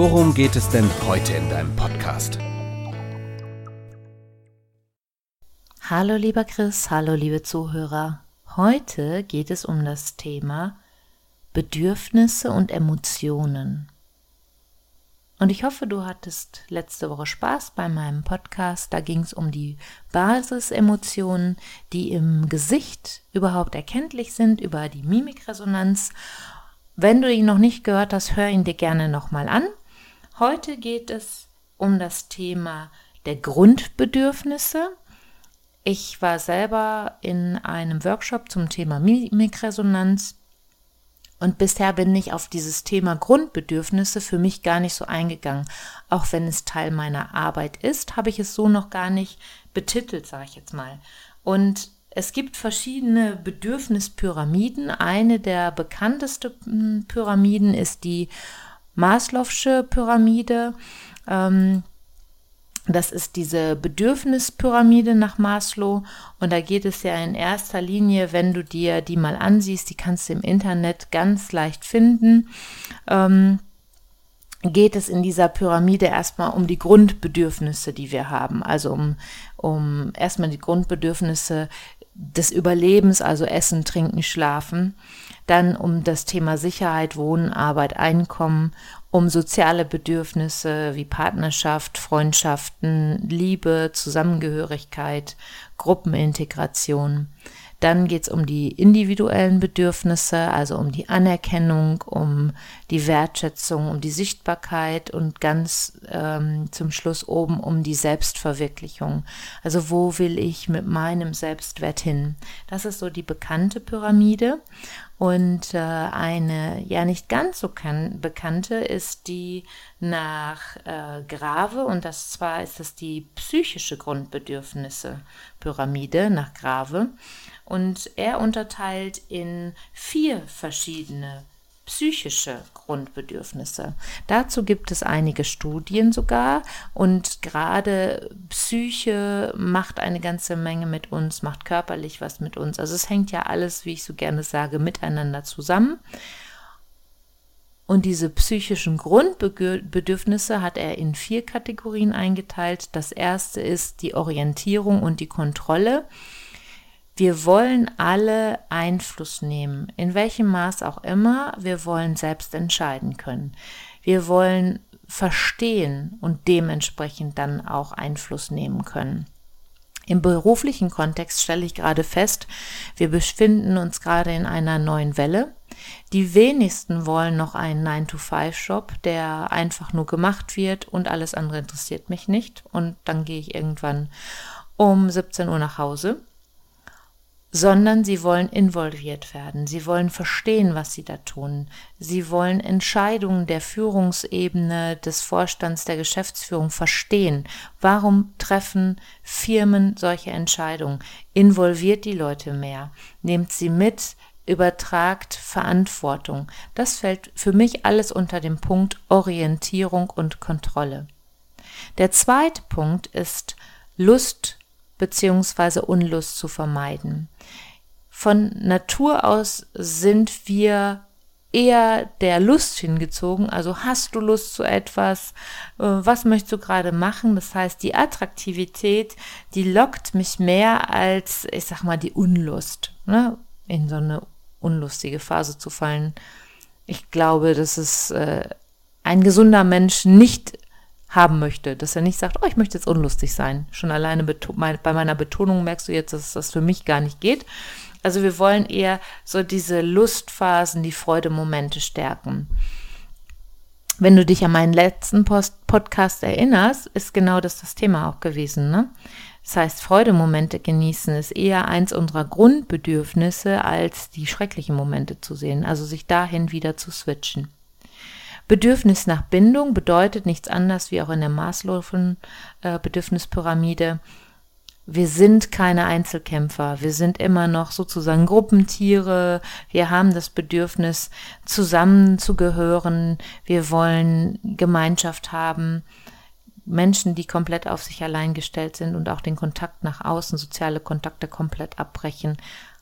worum geht es denn heute in deinem Podcast? Hallo lieber Chris, hallo liebe Zuhörer. Heute geht es um das Thema Bedürfnisse und Emotionen. Und ich hoffe, du hattest letzte Woche Spaß bei meinem Podcast. Da ging es um die Basisemotionen, die im Gesicht überhaupt erkenntlich sind, über die Mimikresonanz. Wenn du ihn noch nicht gehört hast, hör ihn dir gerne nochmal an. Heute geht es um das Thema der Grundbedürfnisse ich war selber in einem Workshop zum Thema Mimikresonanz und bisher bin ich auf dieses Thema Grundbedürfnisse für mich gar nicht so eingegangen. Auch wenn es Teil meiner Arbeit ist, habe ich es so noch gar nicht betitelt, sage ich jetzt mal. Und es gibt verschiedene Bedürfnispyramiden. Eine der bekanntesten Pyramiden ist die Maslow'sche Pyramide. Ähm, das ist diese Bedürfnispyramide nach Maslow und da geht es ja in erster Linie, wenn du dir die mal ansiehst, die kannst du im Internet ganz leicht finden, ähm, geht es in dieser Pyramide erstmal um die Grundbedürfnisse, die wir haben. Also um, um erstmal die Grundbedürfnisse des Überlebens, also Essen, Trinken, Schlafen. Dann um das Thema Sicherheit, Wohnen, Arbeit, Einkommen um soziale Bedürfnisse wie Partnerschaft, Freundschaften, Liebe, Zusammengehörigkeit, Gruppenintegration. Dann geht es um die individuellen Bedürfnisse, also um die Anerkennung, um die Wertschätzung, um die Sichtbarkeit und ganz ähm, zum Schluss oben um die Selbstverwirklichung. Also wo will ich mit meinem Selbstwert hin? Das ist so die bekannte Pyramide. Und äh, eine ja nicht ganz so kann, bekannte ist die nach äh, Grave. Und das zwar ist es die psychische Grundbedürfnisse Pyramide nach Grave. Und er unterteilt in vier verschiedene psychische Grundbedürfnisse. Dazu gibt es einige Studien sogar und gerade Psyche macht eine ganze Menge mit uns, macht körperlich was mit uns. Also es hängt ja alles, wie ich so gerne sage, miteinander zusammen. Und diese psychischen Grundbedürfnisse hat er in vier Kategorien eingeteilt. Das erste ist die Orientierung und die Kontrolle. Wir wollen alle Einfluss nehmen, in welchem Maß auch immer. Wir wollen selbst entscheiden können. Wir wollen verstehen und dementsprechend dann auch Einfluss nehmen können. Im beruflichen Kontext stelle ich gerade fest, wir befinden uns gerade in einer neuen Welle. Die wenigsten wollen noch einen 9-to-5-Job, der einfach nur gemacht wird und alles andere interessiert mich nicht. Und dann gehe ich irgendwann um 17 Uhr nach Hause sondern sie wollen involviert werden. Sie wollen verstehen, was sie da tun. Sie wollen Entscheidungen der Führungsebene, des Vorstands, der Geschäftsführung verstehen. Warum treffen Firmen solche Entscheidungen? Involviert die Leute mehr. Nehmt sie mit, übertragt Verantwortung. Das fällt für mich alles unter dem Punkt Orientierung und Kontrolle. Der zweite Punkt ist Lust bzw. Unlust zu vermeiden. Von Natur aus sind wir eher der Lust hingezogen. Also hast du Lust zu etwas? Äh, was möchtest du gerade machen? Das heißt, die Attraktivität, die lockt mich mehr als, ich sag mal, die Unlust, ne? in so eine unlustige Phase zu fallen. Ich glaube, dass es äh, ein gesunder Mensch nicht haben möchte, dass er nicht sagt, oh, ich möchte jetzt unlustig sein. Schon alleine bei meiner Betonung merkst du jetzt, dass das für mich gar nicht geht. Also wir wollen eher so diese Lustphasen, die Freudemomente stärken. Wenn du dich an meinen letzten Post Podcast erinnerst, ist genau das das Thema auch gewesen. Ne? Das heißt, Freudemomente genießen ist eher eins unserer Grundbedürfnisse, als die schrecklichen Momente zu sehen, also sich dahin wieder zu switchen. Bedürfnis nach Bindung bedeutet nichts anderes wie auch in der Maslow'schen äh, Bedürfnispyramide. Wir sind keine Einzelkämpfer, wir sind immer noch sozusagen Gruppentiere, wir haben das Bedürfnis zusammenzugehören, wir wollen Gemeinschaft haben. Menschen, die komplett auf sich allein gestellt sind und auch den Kontakt nach außen, soziale Kontakte komplett abbrechen,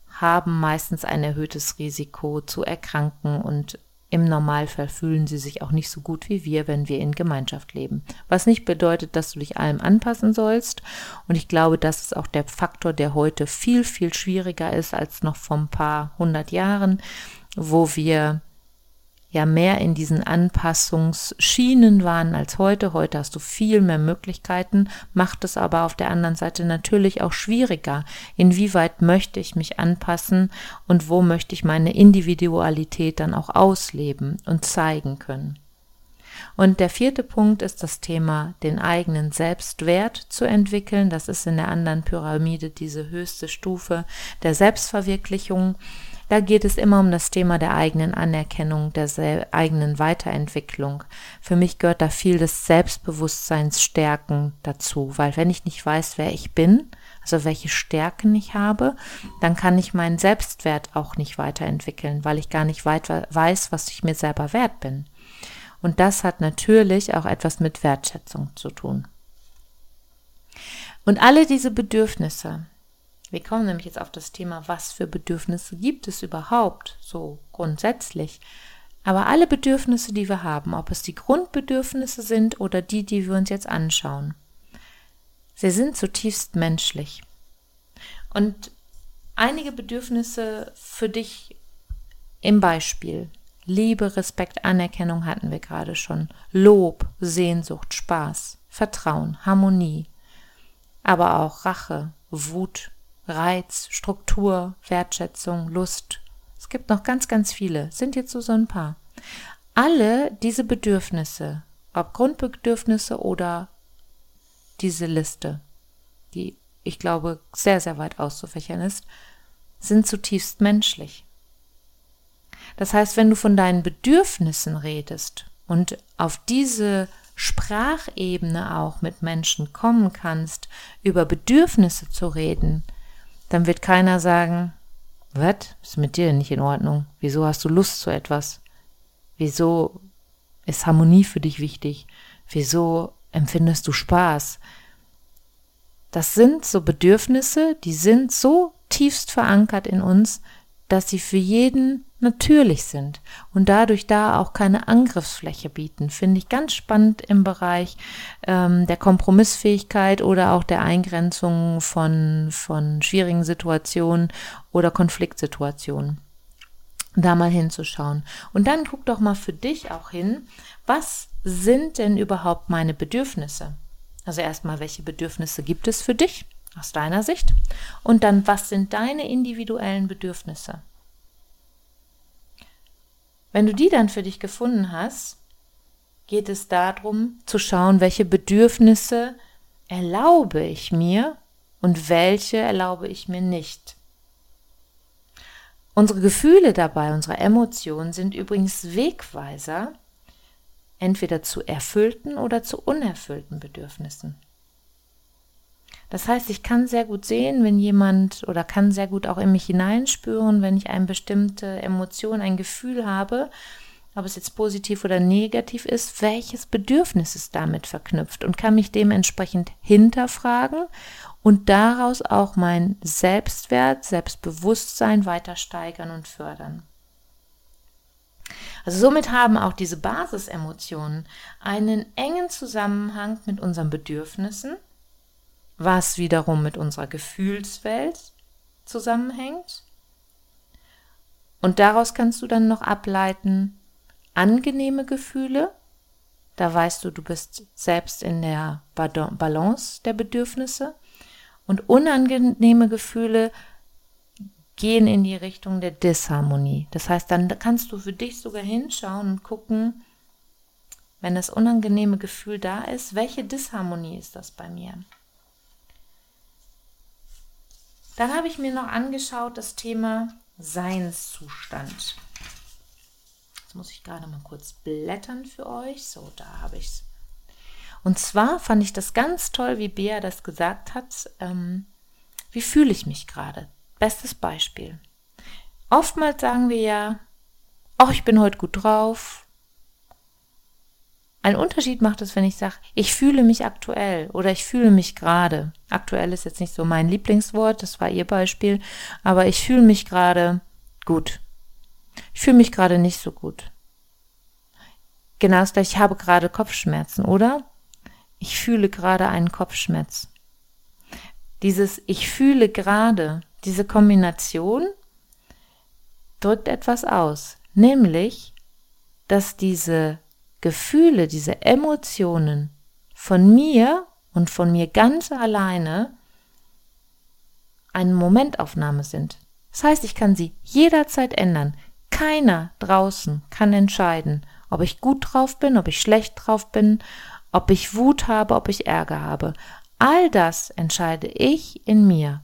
haben meistens ein erhöhtes Risiko zu erkranken und im Normalfall fühlen sie sich auch nicht so gut wie wir, wenn wir in Gemeinschaft leben. Was nicht bedeutet, dass du dich allem anpassen sollst. Und ich glaube, das ist auch der Faktor, der heute viel, viel schwieriger ist als noch vor ein paar hundert Jahren, wo wir ja mehr in diesen Anpassungsschienen waren als heute. Heute hast du viel mehr Möglichkeiten, macht es aber auf der anderen Seite natürlich auch schwieriger. Inwieweit möchte ich mich anpassen und wo möchte ich meine Individualität dann auch ausleben und zeigen können. Und der vierte Punkt ist das Thema, den eigenen Selbstwert zu entwickeln. Das ist in der anderen Pyramide diese höchste Stufe der Selbstverwirklichung. Da geht es immer um das Thema der eigenen Anerkennung, der eigenen Weiterentwicklung. Für mich gehört da viel des Selbstbewusstseinsstärken dazu, weil wenn ich nicht weiß, wer ich bin, also welche Stärken ich habe, dann kann ich meinen Selbstwert auch nicht weiterentwickeln, weil ich gar nicht weiter weiß, was ich mir selber wert bin. Und das hat natürlich auch etwas mit Wertschätzung zu tun. Und alle diese Bedürfnisse, wir kommen nämlich jetzt auf das Thema, was für Bedürfnisse gibt es überhaupt, so grundsätzlich. Aber alle Bedürfnisse, die wir haben, ob es die Grundbedürfnisse sind oder die, die wir uns jetzt anschauen, sie sind zutiefst menschlich. Und einige Bedürfnisse für dich im Beispiel. Liebe, Respekt, Anerkennung hatten wir gerade schon. Lob, Sehnsucht, Spaß, Vertrauen, Harmonie. Aber auch Rache, Wut, Reiz, Struktur, Wertschätzung, Lust. Es gibt noch ganz, ganz viele, sind jetzt so, so ein paar. Alle diese Bedürfnisse, ob Grundbedürfnisse oder diese Liste, die ich glaube sehr, sehr weit auszufächern ist, sind zutiefst menschlich. Das heißt, wenn du von deinen Bedürfnissen redest und auf diese Sprachebene auch mit Menschen kommen kannst, über Bedürfnisse zu reden, dann wird keiner sagen, was ist mit dir nicht in Ordnung? Wieso hast du Lust zu etwas? Wieso ist Harmonie für dich wichtig? Wieso empfindest du Spaß? Das sind so Bedürfnisse, die sind so tiefst verankert in uns, dass sie für jeden natürlich sind und dadurch da auch keine Angriffsfläche bieten. Finde ich ganz spannend im Bereich ähm, der Kompromissfähigkeit oder auch der Eingrenzung von, von schwierigen Situationen oder Konfliktsituationen. Da mal hinzuschauen. Und dann guck doch mal für dich auch hin, was sind denn überhaupt meine Bedürfnisse? Also erstmal, welche Bedürfnisse gibt es für dich aus deiner Sicht? Und dann, was sind deine individuellen Bedürfnisse? Wenn du die dann für dich gefunden hast, geht es darum zu schauen, welche Bedürfnisse erlaube ich mir und welche erlaube ich mir nicht. Unsere Gefühle dabei, unsere Emotionen sind übrigens Wegweiser, entweder zu erfüllten oder zu unerfüllten Bedürfnissen. Das heißt, ich kann sehr gut sehen, wenn jemand oder kann sehr gut auch in mich hineinspüren, wenn ich eine bestimmte Emotion, ein Gefühl habe, ob es jetzt positiv oder negativ ist, welches Bedürfnis ist damit verknüpft und kann mich dementsprechend hinterfragen und daraus auch mein Selbstwert, Selbstbewusstsein weiter steigern und fördern. Also somit haben auch diese Basisemotionen einen engen Zusammenhang mit unseren Bedürfnissen was wiederum mit unserer Gefühlswelt zusammenhängt. Und daraus kannst du dann noch ableiten, angenehme Gefühle, da weißt du, du bist selbst in der Balance der Bedürfnisse. Und unangenehme Gefühle gehen in die Richtung der Disharmonie. Das heißt, dann kannst du für dich sogar hinschauen und gucken, wenn das unangenehme Gefühl da ist, welche Disharmonie ist das bei mir? Dann habe ich mir noch angeschaut das Thema Seinszustand. Jetzt muss ich gerade mal kurz blättern für euch. So, da habe ich es. Und zwar fand ich das ganz toll, wie Bea das gesagt hat. Ähm, wie fühle ich mich gerade? Bestes Beispiel. Oftmals sagen wir ja, oh, ich bin heute gut drauf. Ein Unterschied macht es, wenn ich sage, ich fühle mich aktuell oder ich fühle mich gerade. Aktuell ist jetzt nicht so mein Lieblingswort, das war ihr Beispiel, aber ich fühle mich gerade gut. Ich fühle mich gerade nicht so gut. Genau das gleiche, ich habe gerade Kopfschmerzen, oder? Ich fühle gerade einen Kopfschmerz. Dieses Ich fühle gerade, diese Kombination drückt etwas aus, nämlich, dass diese Gefühle, diese Emotionen von mir und von mir ganz alleine eine Momentaufnahme sind. Das heißt, ich kann sie jederzeit ändern. Keiner draußen kann entscheiden, ob ich gut drauf bin, ob ich schlecht drauf bin, ob ich Wut habe, ob ich Ärger habe. All das entscheide ich in mir.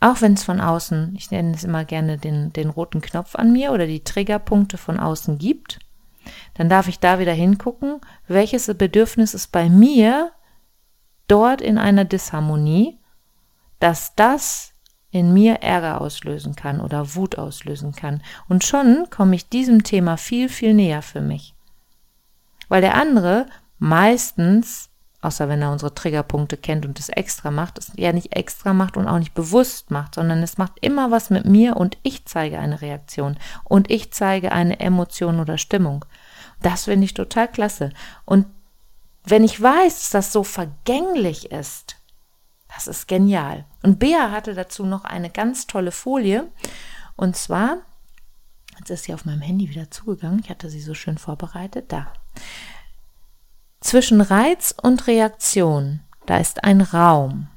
Auch wenn es von außen, ich nenne es immer gerne den, den roten Knopf an mir oder die Triggerpunkte von außen gibt, dann darf ich da wieder hingucken, welches Bedürfnis ist bei mir dort in einer Disharmonie, dass das in mir Ärger auslösen kann oder Wut auslösen kann. Und schon komme ich diesem Thema viel, viel näher für mich. Weil der andere meistens, außer wenn er unsere Triggerpunkte kennt und es extra macht, es ja nicht extra macht und auch nicht bewusst macht, sondern es macht immer was mit mir und ich zeige eine Reaktion und ich zeige eine Emotion oder Stimmung. Das finde ich total klasse. Und wenn ich weiß, dass das so vergänglich ist, das ist genial. Und Bea hatte dazu noch eine ganz tolle Folie. Und zwar, jetzt ist sie auf meinem Handy wieder zugegangen. Ich hatte sie so schön vorbereitet. Da. Zwischen Reiz und Reaktion, da ist ein Raum.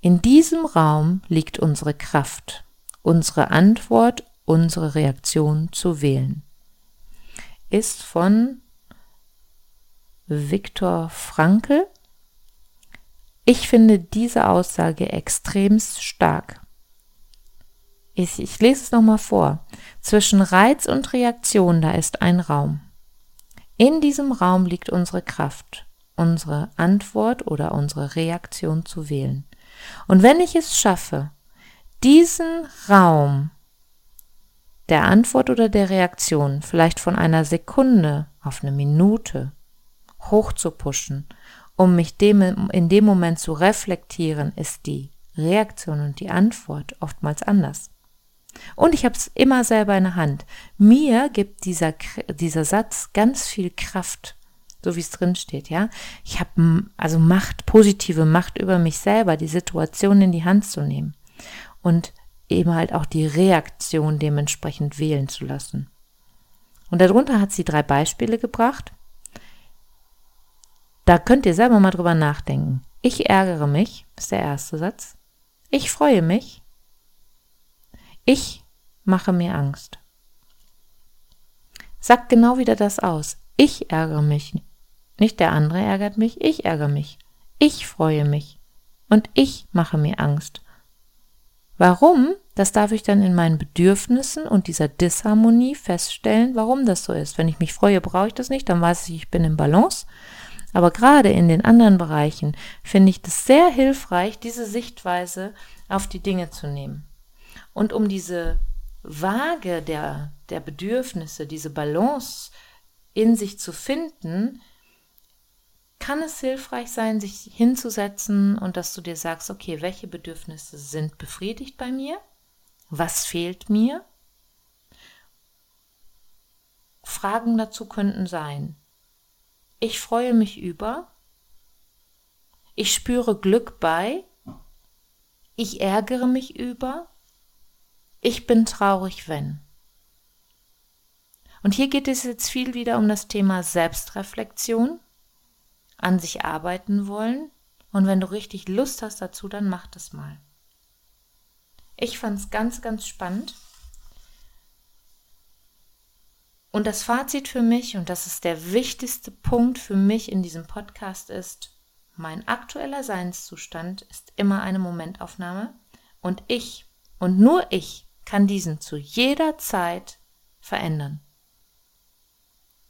In diesem Raum liegt unsere Kraft, unsere Antwort, unsere Reaktion zu wählen. Ist von Viktor Frankl. Ich finde diese Aussage extremst stark. Ich, ich lese es nochmal vor. Zwischen Reiz und Reaktion, da ist ein Raum. In diesem Raum liegt unsere Kraft, unsere Antwort oder unsere Reaktion zu wählen. Und wenn ich es schaffe, diesen Raum der Antwort oder der Reaktion vielleicht von einer Sekunde auf eine Minute hoch zu pushen, um mich dem, in dem Moment zu reflektieren, ist die Reaktion und die Antwort oftmals anders. Und ich habe es immer selber in der Hand. Mir gibt dieser, dieser Satz ganz viel Kraft, so wie es drin steht, ja. Ich habe also Macht, positive Macht über mich selber, die Situation in die Hand zu nehmen und eben halt auch die Reaktion dementsprechend wählen zu lassen. Und darunter hat sie drei Beispiele gebracht. Da könnt ihr selber mal drüber nachdenken. Ich ärgere mich, ist der erste Satz. Ich freue mich. Ich mache mir Angst. Sag genau wieder das aus. Ich ärgere mich. Nicht der andere ärgert mich, ich ärgere mich. Ich freue mich. Und ich mache mir Angst. Warum? Das darf ich dann in meinen Bedürfnissen und dieser Disharmonie feststellen, warum das so ist. Wenn ich mich freue, brauche ich das nicht, dann weiß ich, ich bin im Balance. Aber gerade in den anderen Bereichen finde ich das sehr hilfreich, diese Sichtweise auf die Dinge zu nehmen. Und um diese Waage der, der Bedürfnisse, diese Balance in sich zu finden, kann es hilfreich sein, sich hinzusetzen und dass du dir sagst, okay, welche Bedürfnisse sind befriedigt bei mir? Was fehlt mir? Fragen dazu könnten sein, ich freue mich über, ich spüre Glück bei, ich ärgere mich über, ich bin traurig, wenn. Und hier geht es jetzt viel wieder um das Thema Selbstreflexion, an sich arbeiten wollen. Und wenn du richtig Lust hast dazu, dann mach das mal. Ich fand es ganz, ganz spannend. Und das Fazit für mich, und das ist der wichtigste Punkt für mich in diesem Podcast, ist, mein aktueller Seinszustand ist immer eine Momentaufnahme und ich und nur ich kann diesen zu jeder Zeit verändern.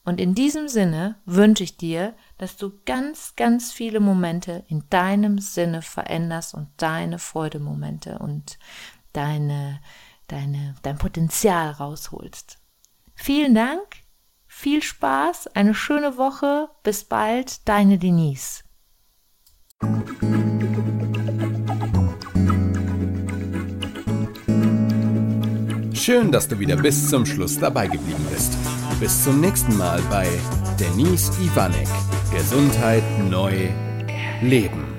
Und in diesem Sinne wünsche ich dir, dass du ganz, ganz viele Momente in deinem Sinne veränderst und deine Freudemomente und deine, deine, dein Potenzial rausholst. Vielen Dank, viel Spaß, eine schöne Woche, bis bald, deine Denise. Schön, dass du wieder bis zum Schluss dabei geblieben bist. Bis zum nächsten Mal bei Denise Ivanek. Gesundheit neu leben.